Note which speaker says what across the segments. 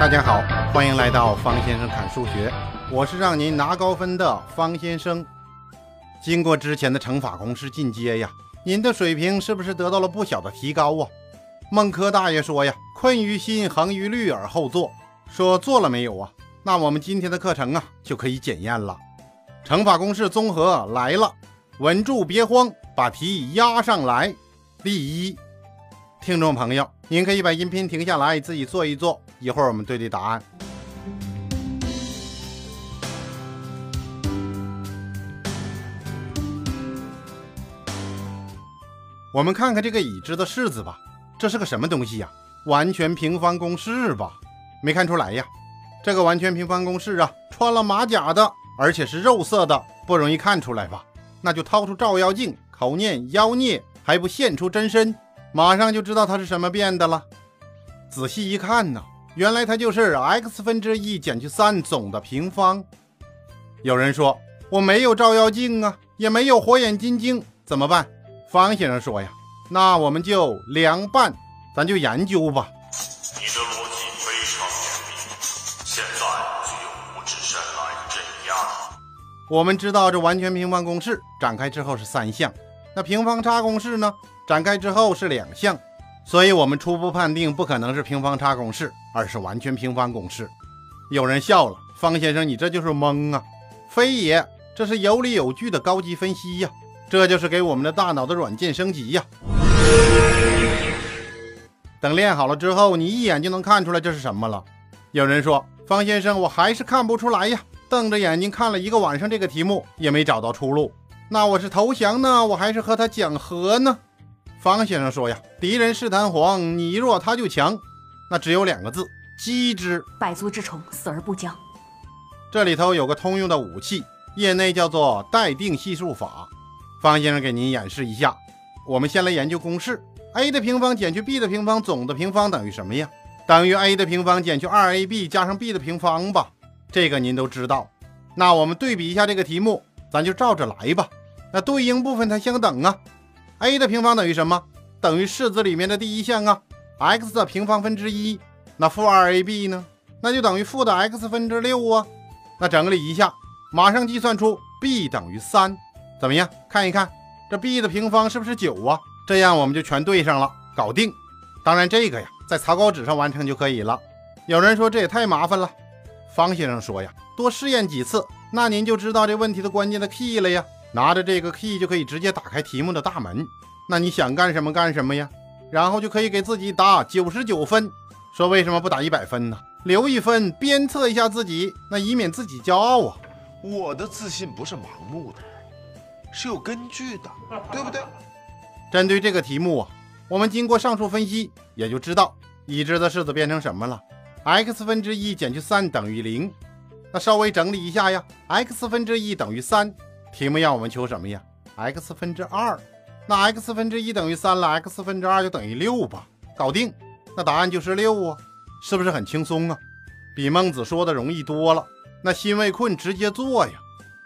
Speaker 1: 大家好，欢迎来到方先生侃数学，我是让您拿高分的方先生。经过之前的乘法公式进阶呀，您的水平是不是得到了不小的提高啊？孟轲大爷说呀：“困于心，恒于虑而后作。”说做了没有啊？那我们今天的课程啊就可以检验了。乘法公式综合来了，稳住别慌，把题压上来。例一，听众朋友，您可以把音频停下来，自己做一做。一会儿我们对对答案。我们看看这个已知的式子吧，这是个什么东西呀？完全平方公式吧？没看出来呀？这个完全平方公式啊，穿了马甲的，而且是肉色的，不容易看出来吧？那就掏出照妖镜，口念妖孽，还不现出真身，马上就知道它是什么变的了。仔细一看呢。原来它就是 x 分之一减去三总的平方。有人说我没有照妖镜啊，也没有火眼金睛，怎么办？方先生说呀，那我们就凉拌，咱就研究吧。
Speaker 2: 你的逻辑非常严密，现在就用五指山来镇压。
Speaker 1: 我们知道这完全平方公式展开之后是三项，那平方差公式呢？展开之后是两项。所以，我们初步判定不可能是平方差公式，而是完全平方公式。有人笑了，方先生，你这就是蒙啊！非也，这是有理有据的高级分析呀，这就是给我们的大脑的软件升级呀。等练好了之后，你一眼就能看出来这是什么了。有人说，方先生，我还是看不出来呀，瞪着眼睛看了一个晚上这个题目，也没找到出路。那我是投降呢，我还是和他讲和呢？方先生说呀：“敌人是弹簧，你弱他就强，那只有两个字：击之。
Speaker 3: 百足之虫，死而不僵。
Speaker 1: 这里头有个通用的武器，业内叫做待定系数法。方先生给您演示一下。我们先来研究公式：a 的平方减去 b 的平方总的平方等于什么呀？等于 a 的平方减去 2ab 加上 b 的平方吧？这个您都知道。那我们对比一下这个题目，咱就照着来吧。那对应部分它相等啊。” A 的平方等于什么？等于式子里面的第一项啊，x 的平方分之一。那负 2ab 呢？那就等于负的 x 分之六啊。那整理一下，马上计算出 b 等于三。怎么样？看一看这 b 的平方是不是九啊？这样我们就全对上了，搞定。当然这个呀，在草稿纸上完成就可以了。有人说这也太麻烦了。方先生说呀，多试验几次，那您就知道这问题的关键的 key 了呀。拿着这个 key 就可以直接打开题目的大门，那你想干什么干什么呀？然后就可以给自己打九十九分。说为什么不打一百分呢？留一分鞭策一下自己，那以免自己骄傲啊。
Speaker 4: 我的自信不是盲目的，是有根据的，对不对？
Speaker 1: 针对这个题目啊，我们经过上述分析，也就知道已知的式子变成什么了：x 分之一减去三等于零。那稍微整理一下呀，x 分之一等于三。题目让我们求什么呀？x 分之二，那 x 分之一等于三了，x 分之二就等于六吧，搞定。那答案就是六啊，是不是很轻松啊？比孟子说的容易多了。那心未困，直接做呀。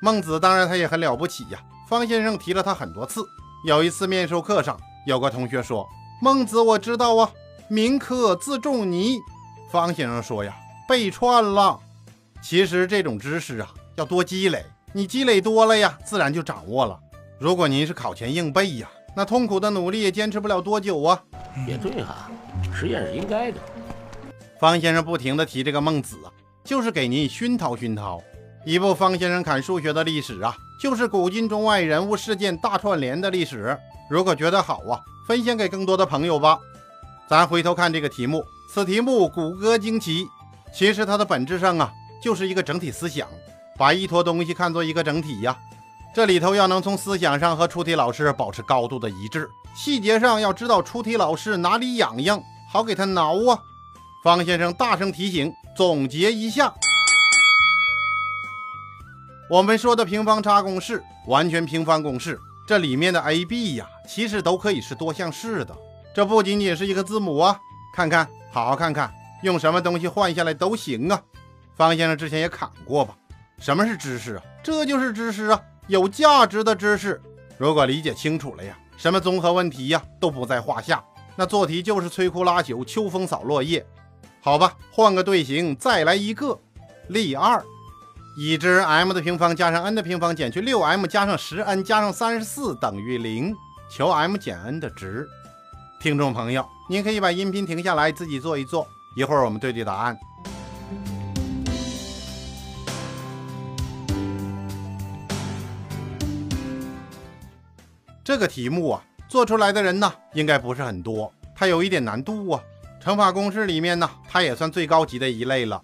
Speaker 1: 孟子当然他也很了不起呀，方先生提了他很多次。有一次面授课上，有个同学说：“孟子我知道啊，民可自仲尼。”方先生说呀，背串了。其实这种知识啊，要多积累。你积累多了呀，自然就掌握了。如果您是考前硬背呀，那痛苦的努力也坚持不了多久啊。
Speaker 5: 也对哈，实验是应该的。
Speaker 1: 方先生不停地提这个孟子啊，就是给您熏陶熏陶。一部方先生侃数学的历史啊，就是古今中外人物事件大串联的历史。如果觉得好啊，分享给更多的朋友吧。咱回头看这个题目，此题目骨骼惊奇，其实它的本质上啊，就是一个整体思想。把一坨东西看作一个整体呀，这里头要能从思想上和出题老师保持高度的一致，细节上要知道出题老师哪里痒痒，好给他挠啊。方先生大声提醒，总结一下，我们说的平方差公式、完全平方公式，这里面的 a、b 呀，其实都可以是多项式的，这不仅仅是一个字母啊。看看，好好看看，用什么东西换下来都行啊。方先生之前也砍过吧。什么是知识啊？这就是知识啊，有价值的知识。如果理解清楚了呀，什么综合问题呀都不在话下。那做题就是摧枯拉朽、秋风扫落叶。好吧，换个队形，再来一个例二。已知 m 的平方加上 n 的平方减去 6m 加上 10n 加上34等于零，求 m 减 n 的值。听众朋友，您可以把音频停下来，自己做一做，一会儿我们对对答案。这个题目啊，做出来的人呢，应该不是很多，它有一点难度啊。乘法公式里面呢，它也算最高级的一类了。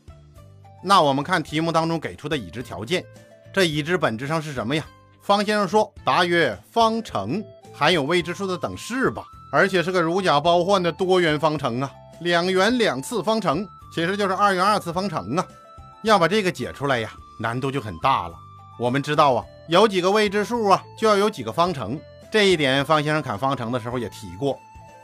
Speaker 1: 那我们看题目当中给出的已知条件，这已知本质上是什么呀？方先生说，答曰方程，含有未知数的等式吧，而且是个如假包换的多元方程啊，两元两次方程，其实就是二元二次方程啊。要把这个解出来呀，难度就很大了。我们知道啊，有几个未知数啊，就要有几个方程，这一点方先生砍方程的时候也提过。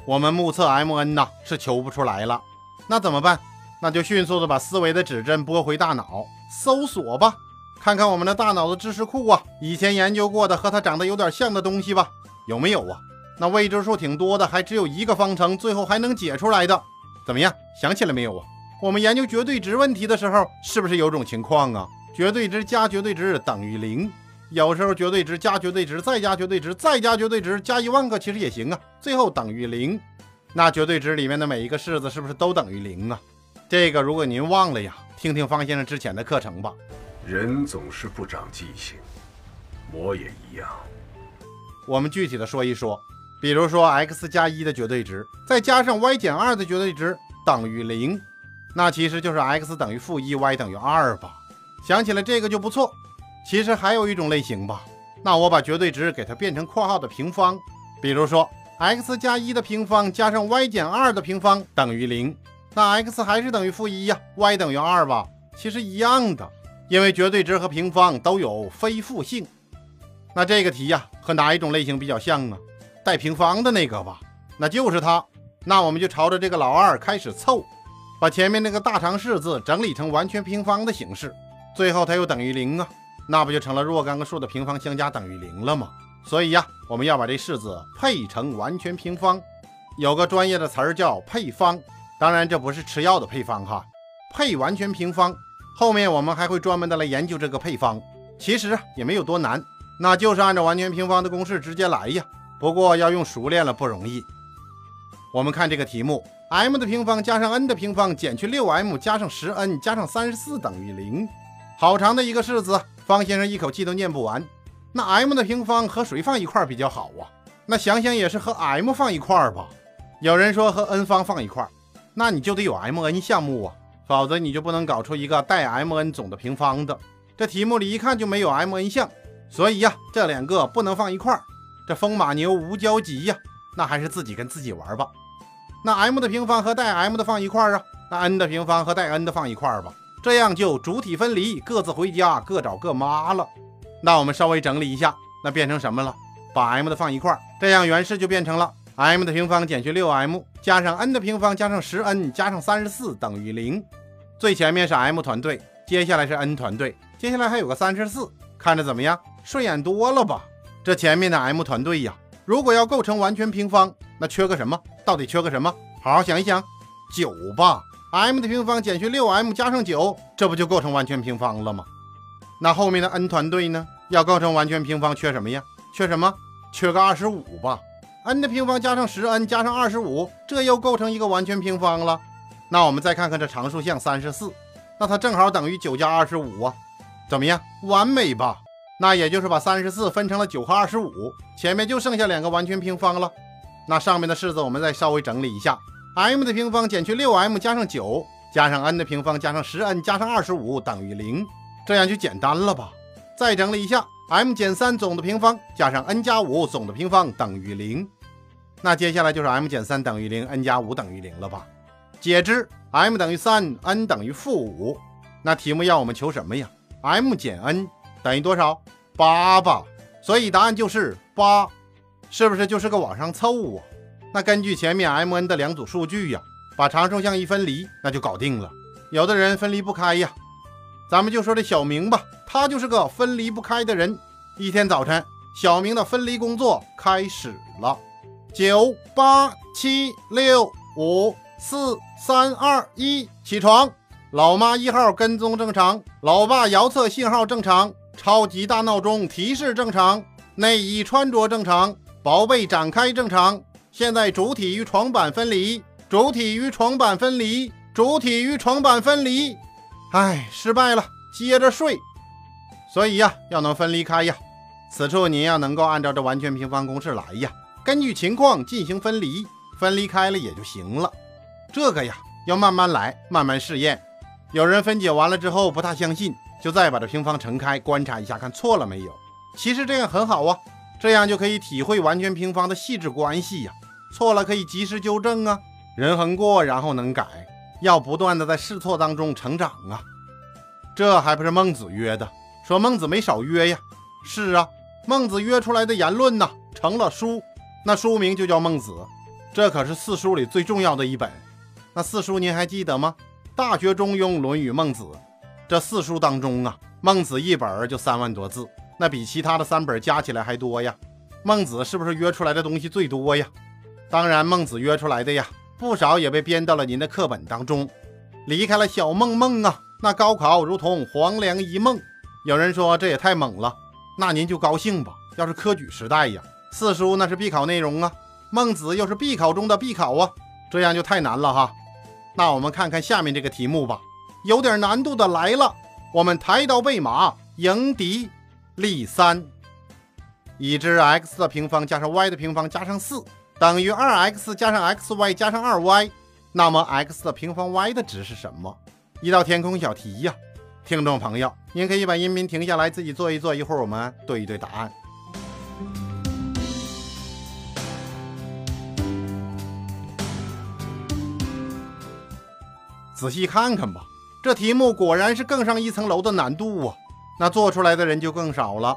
Speaker 1: 我们目测 m n 呐是求不出来了，那怎么办？那就迅速的把思维的指针拨回大脑，搜索吧，看看我们的大脑的知识库啊，以前研究过的和它长得有点像的东西吧，有没有啊？那未知数挺多的，还只有一个方程，最后还能解出来的，怎么样？想起来没有啊？我们研究绝对值问题的时候，是不是有种情况啊？绝对值加绝对值等于零，有时候绝对值加绝对值再加绝对值再加绝对值加一万个其实也行啊，最后等于零。那绝对值里面的每一个式子是不是都等于零啊？这个如果您忘了呀，听听方先生之前的课程吧。
Speaker 6: 人总是不长记性，我也一样。
Speaker 1: 我们具体的说一说，比如说 x 加一的绝对值，再加上 y 减二的绝对值等于零，那其实就是 x 等于负一，y 等于二吧。想起来这个就不错。其实还有一种类型吧，那我把绝对值给它变成括号的平方，比如说 x 加一的平方加上 y 减二的平方等于零。那 x 还是等于负一呀，y 等于二吧？其实一样的，因为绝对值和平方都有非负性。那这个题呀，和哪一种类型比较像啊？带平方的那个吧，那就是它。那我们就朝着这个老二开始凑，把前面那个大长式子整理成完全平方的形式，最后它又等于零啊，那不就成了若干个数的平方相加等于零了吗？所以呀，我们要把这式子配成完全平方，有个专业的词儿叫配方。当然，这不是吃药的配方哈，配完全平方。后面我们还会专门的来研究这个配方。其实也没有多难，那就是按照完全平方的公式直接来呀。不过要用熟练了不容易。我们看这个题目：m 的平方加上 n 的平方减去 6m 加上 10n 加上34等于零。好长的一个式子，方先生一口气都念不完。那 m 的平方和谁放一块比较好啊？那想想也是和 m 放一块吧。有人说和 n 方放一块。那你就得有 m n 项目啊，否则你就不能搞出一个带 m n 总的平方的。这题目里一看就没有 m n 项，所以呀，这两个不能放一块儿。这风马牛无交集呀，那还是自己跟自己玩吧。那 m 的平方和带 m 的放一块儿啊，那 n 的平方和带 n 的放一块儿吧，这样就主体分离，各自回家，各找各妈了。那我们稍微整理一下，那变成什么了？把 m 的放一块儿，这样原式就变成了。m 的平方减去 6m 加上 n 的平方加上 10n 加上34等于零。最前面是 m 团队，接下来是 n 团队，接下来还有个34，看着怎么样？顺眼多了吧？这前面的 m 团队呀，如果要构成完全平方，那缺个什么？到底缺个什么？好好想一想，九吧。M 的平方减去 6m 加上9，这不就构成完全平方了吗？那后面的 n 团队呢？要构成完全平方，缺什么呀？缺什么？缺个25吧。n 的平方加上十 n 加上二十五，这又构成一个完全平方了。那我们再看看这常数项三十四，那它正好等于九加二十五啊，怎么样？完美吧？那也就是把三十四分成了九和二十五，前面就剩下两个完全平方了。那上面的式子我们再稍微整理一下：m 的平方减去六 m 加上九，加上 n 的平方加上十 n 加上二十五等于零，这样就简单了吧？再整理一下：m 减三总的平方加上 n 加五总的平方等于零。那接下来就是 m 减三等于零，n 加五等于零了吧？解之，m 等于三，n 等于负五。那题目要我们求什么呀？m 减 n 等于多少？八吧。所以答案就是八，是不是就是个往上凑啊？那根据前面 m n 的两组数据呀，把常数项一分离，那就搞定了。有的人分离不开呀，咱们就说这小明吧，他就是个分离不开的人。一天早晨，小明的分离工作开始了。九八七六五四、三、二、一，起床！老妈一号跟踪正常，老爸遥测信号正常，超级大闹钟提示正常，内衣穿着正常，宝贝展开正常。现在主体与床板分离，主体与床板分离，主体与床板分离。唉，失败了，接着睡。所以呀，要能分离开呀。此处您要能够按照这完全平方公式来呀，根据情况进行分离，分离开了也就行了。这个呀，要慢慢来，慢慢试验。有人分解完了之后不大相信，就再把这平方乘开，观察一下看错了没有。其实这样很好啊，这样就可以体会完全平方的细致关系呀。错了可以及时纠正啊，人横过然后能改，要不断的在试错当中成长啊。这还不是孟子约的？说孟子没少约呀。是啊，孟子约出来的言论呐，成了书，那书名就叫《孟子》，这可是四书里最重要的一本。那四书您还记得吗？《大学》《中庸》《论语》《孟子》，这四书当中啊，孟子一本就三万多字，那比其他的三本加起来还多呀。孟子是不是约出来的东西最多呀？当然，孟子约出来的呀，不少也被编到了您的课本当中。离开了小梦梦啊，那高考如同黄粱一梦。有人说这也太猛了，那您就高兴吧。要是科举时代呀，四书那是必考内容啊，孟子又是必考中的必考啊，这样就太难了哈。那我们看看下面这个题目吧，有点难度的来了。我们抬刀备马迎敌，例三：已知 x 的平方加上 y 的平方加上四。等于二 x 加上 xy 加上二 y，那么 x 的平方 y 的值是什么？一道填空小题呀，听众朋友，您可以把音频停下来自己做一做，一会儿我们对一对答案。仔细看看吧，这题目果然是更上一层楼的难度啊！那做出来的人就更少了。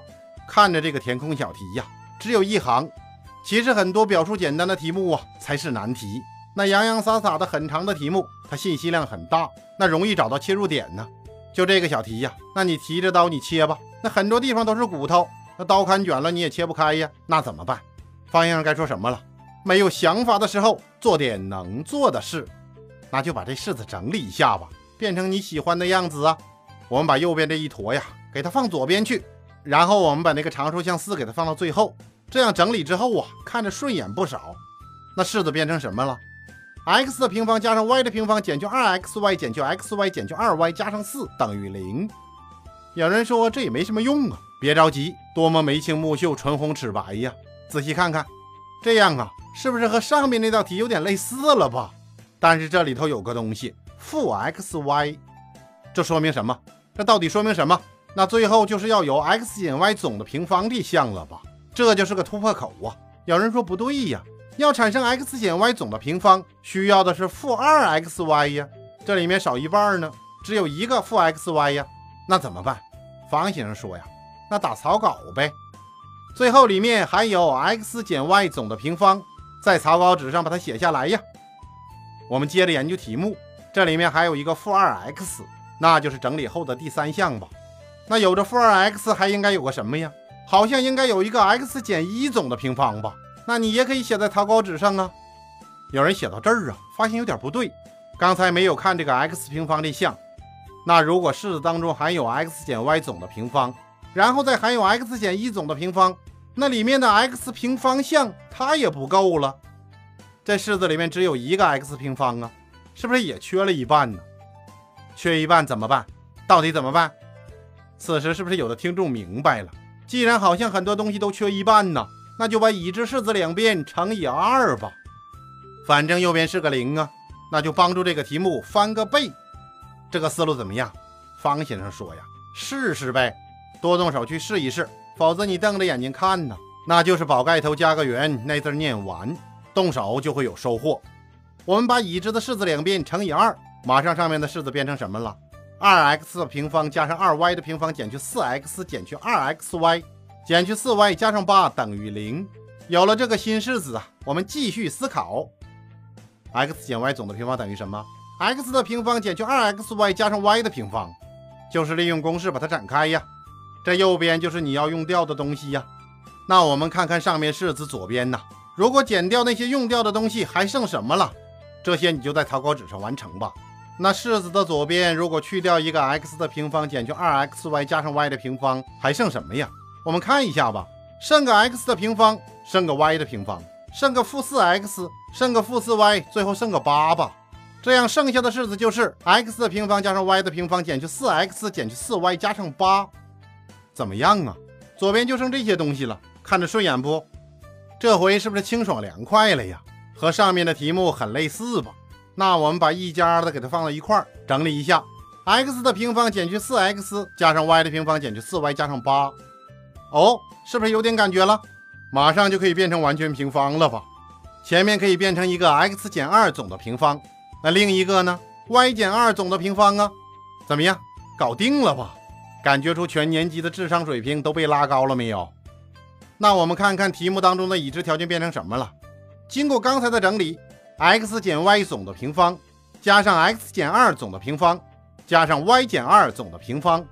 Speaker 1: 看着这个填空小题呀，只有一行。其实很多表述简单的题目啊，才是难题。那洋洋洒洒的很长的题目，它信息量很大，那容易找到切入点呢。就这个小题呀，那你提着刀你切吧，那很多地方都是骨头，那刀砍卷了你也切不开呀，那怎么办？方先生该说什么了？没有想法的时候，做点能做的事。那就把这式子整理一下吧，变成你喜欢的样子啊。我们把右边这一坨呀，给它放左边去，然后我们把那个常数项四给它放到最后。这样整理之后啊，看着顺眼不少。那式子变成什么了？x 的平方加上 y 的平方减去 2xy 减去 xy 减去 2y 加上4等于零。有人说这也没什么用啊，别着急，多么眉清目秀、唇红齿白呀！仔细看看，这样啊，是不是和上面那道题有点类似了吧？但是这里头有个东西，负 xy，这说明什么？这到底说明什么？那最后就是要有 x 减 y 总的平方这项了吧？这就是个突破口啊！有人说不对呀，要产生 x 减 y 总的平方，需要的是负二 xy 呀，这里面少一半呢，只有一个负 xy 呀，那怎么办？方先生说呀，那打草稿呗。最后里面还有 x 减 y 总的平方，在草稿纸上把它写下来呀。我们接着研究题目，这里面还有一个负二 x，那就是整理后的第三项吧。那有着负二 x，还应该有个什么呀？好像应该有一个 x 减一总的平方吧？那你也可以写在草稿纸上啊。有人写到这儿啊，发现有点不对，刚才没有看这个 x 平方这项。那如果式子当中含有 x 减 y 总的平方，然后再含有 x 减一总的平方，那里面的 x 平方项它也不够了。这式子里面只有一个 x 平方啊，是不是也缺了一半呢？缺一半怎么办？到底怎么办？此时是不是有的听众明白了？既然好像很多东西都缺一半呢，那就把已知式子两边乘以二吧。反正右边是个零啊，那就帮助这个题目翻个倍。这个思路怎么样？方先生说呀，试试呗，多动手去试一试，否则你瞪着眼睛看呢，那就是宝盖头加个圆，那字念完，动手就会有收获。我们把已知的式子两边乘以二，马上上面的式子变成什么了？二 x 的平方加上二 y 的平方减去四 x 减去二 xy 减去四 y 加上八等于零。有了这个新式子啊，我们继续思考。x 减 y 总的平方等于什么？x 的平方减去二 xy 加上 y 的平方，就是利用公式把它展开呀。这右边就是你要用掉的东西呀。那我们看看上面式子左边呐，如果减掉那些用掉的东西，还剩什么了？这些你就在草稿纸上完成吧。那式子的左边如果去掉一个 x 的平方减去 2xy 加上 y 的平方，还剩什么呀？我们看一下吧，剩个 x 的平方，剩个 y 的平方，剩个负 4x，剩个负 4y，最后剩个8吧。这样剩下的式子就是 x 的平方加上 y 的平方减去 4x 减去 4y 加上8，怎么样啊？左边就剩这些东西了，看着顺眼不？这回是不是清爽凉快了呀？和上面的题目很类似吧？那我们把一家的给它放到一块儿，整理一下：x 的平方减去 4x 加上 y 的平方减去 4y 加上8。哦，是不是有点感觉了？马上就可以变成完全平方了吧？前面可以变成一个 x 减2总的平方，那另一个呢？y 减2总的平方啊？怎么样？搞定了吧？感觉出全年级的智商水平都被拉高了没有？那我们看看题目当中的已知条件变成什么了？经过刚才的整理。X 减 y 总的平方，加上 x 减2总的平方，加上 y 减2总的平方，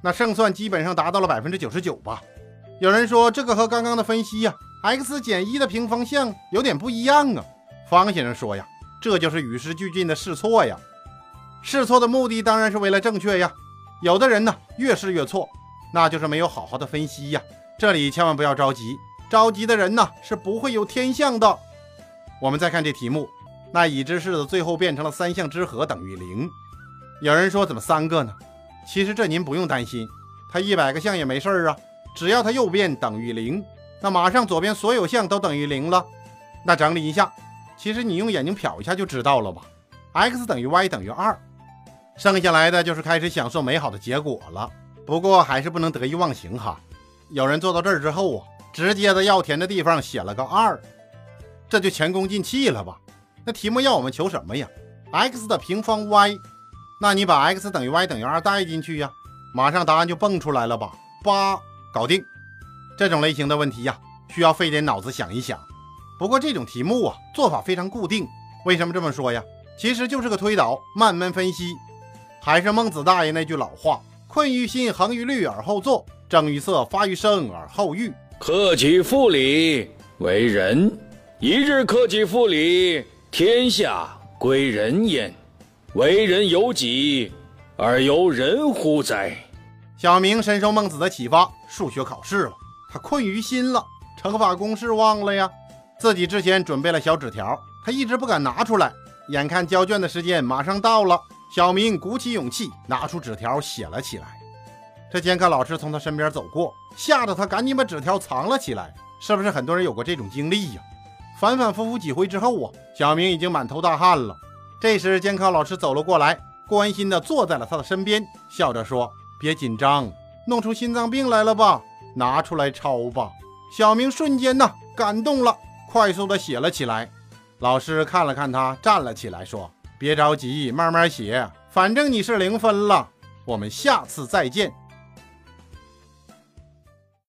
Speaker 1: 那胜算基本上达到了百分之九十九吧。有人说这个和刚刚的分析呀，x 减一的平方项有点不一样啊。方先生说呀，这就是与时俱进的试错呀。试错的目的当然是为了正确呀。有的人呢越试越错，那就是没有好好的分析呀。这里千万不要着急，着急的人呢是不会有天象的。我们再看这题目，那已知式子最后变成了三项之和等于零。有人说怎么三个呢？其实这您不用担心，它一百个项也没事儿啊，只要它右边等于零，那马上左边所有项都等于零了。那整理一下，其实你用眼睛瞟一下就知道了吧？x 等于 y 等于二，剩下来的就是开始享受美好的结果了。不过还是不能得意忘形哈。有人做到这儿之后啊，直接在要填的地方写了个二。这就前功尽弃了吧？那题目要我们求什么呀？x 的平方 y，那你把 x 等于 y 等于二带进去呀，马上答案就蹦出来了吧？八，搞定。这种类型的问题呀，需要费点脑子想一想。不过这种题目啊，做法非常固定。为什么这么说呀？其实就是个推导，慢慢分析。还是孟子大爷那句老话：困于心，恒于虑，而后作；正于色，发于声，而后喻。
Speaker 7: 克己复礼为仁。一日克己复礼，天下归仁焉。为人由己，而由人乎哉？
Speaker 1: 小明深受孟子的启发，数学考试了，他困于心了，乘法公式忘了呀。自己之前准备了小纸条，他一直不敢拿出来。眼看交卷的时间马上到了，小明鼓起勇气拿出纸条写了起来。这监考老师从他身边走过，吓得他赶紧把纸条藏了起来。是不是很多人有过这种经历呀？反反复复几回之后啊，小明已经满头大汗了。这时，监考老师走了过来，关心地坐在了他的身边，笑着说：“别紧张，弄出心脏病来了吧？拿出来抄吧。”小明瞬间呢感动了，快速地写了起来。老师看了看他，站了起来说：“别着急，慢慢写，反正你是零分了。我们下次再见。”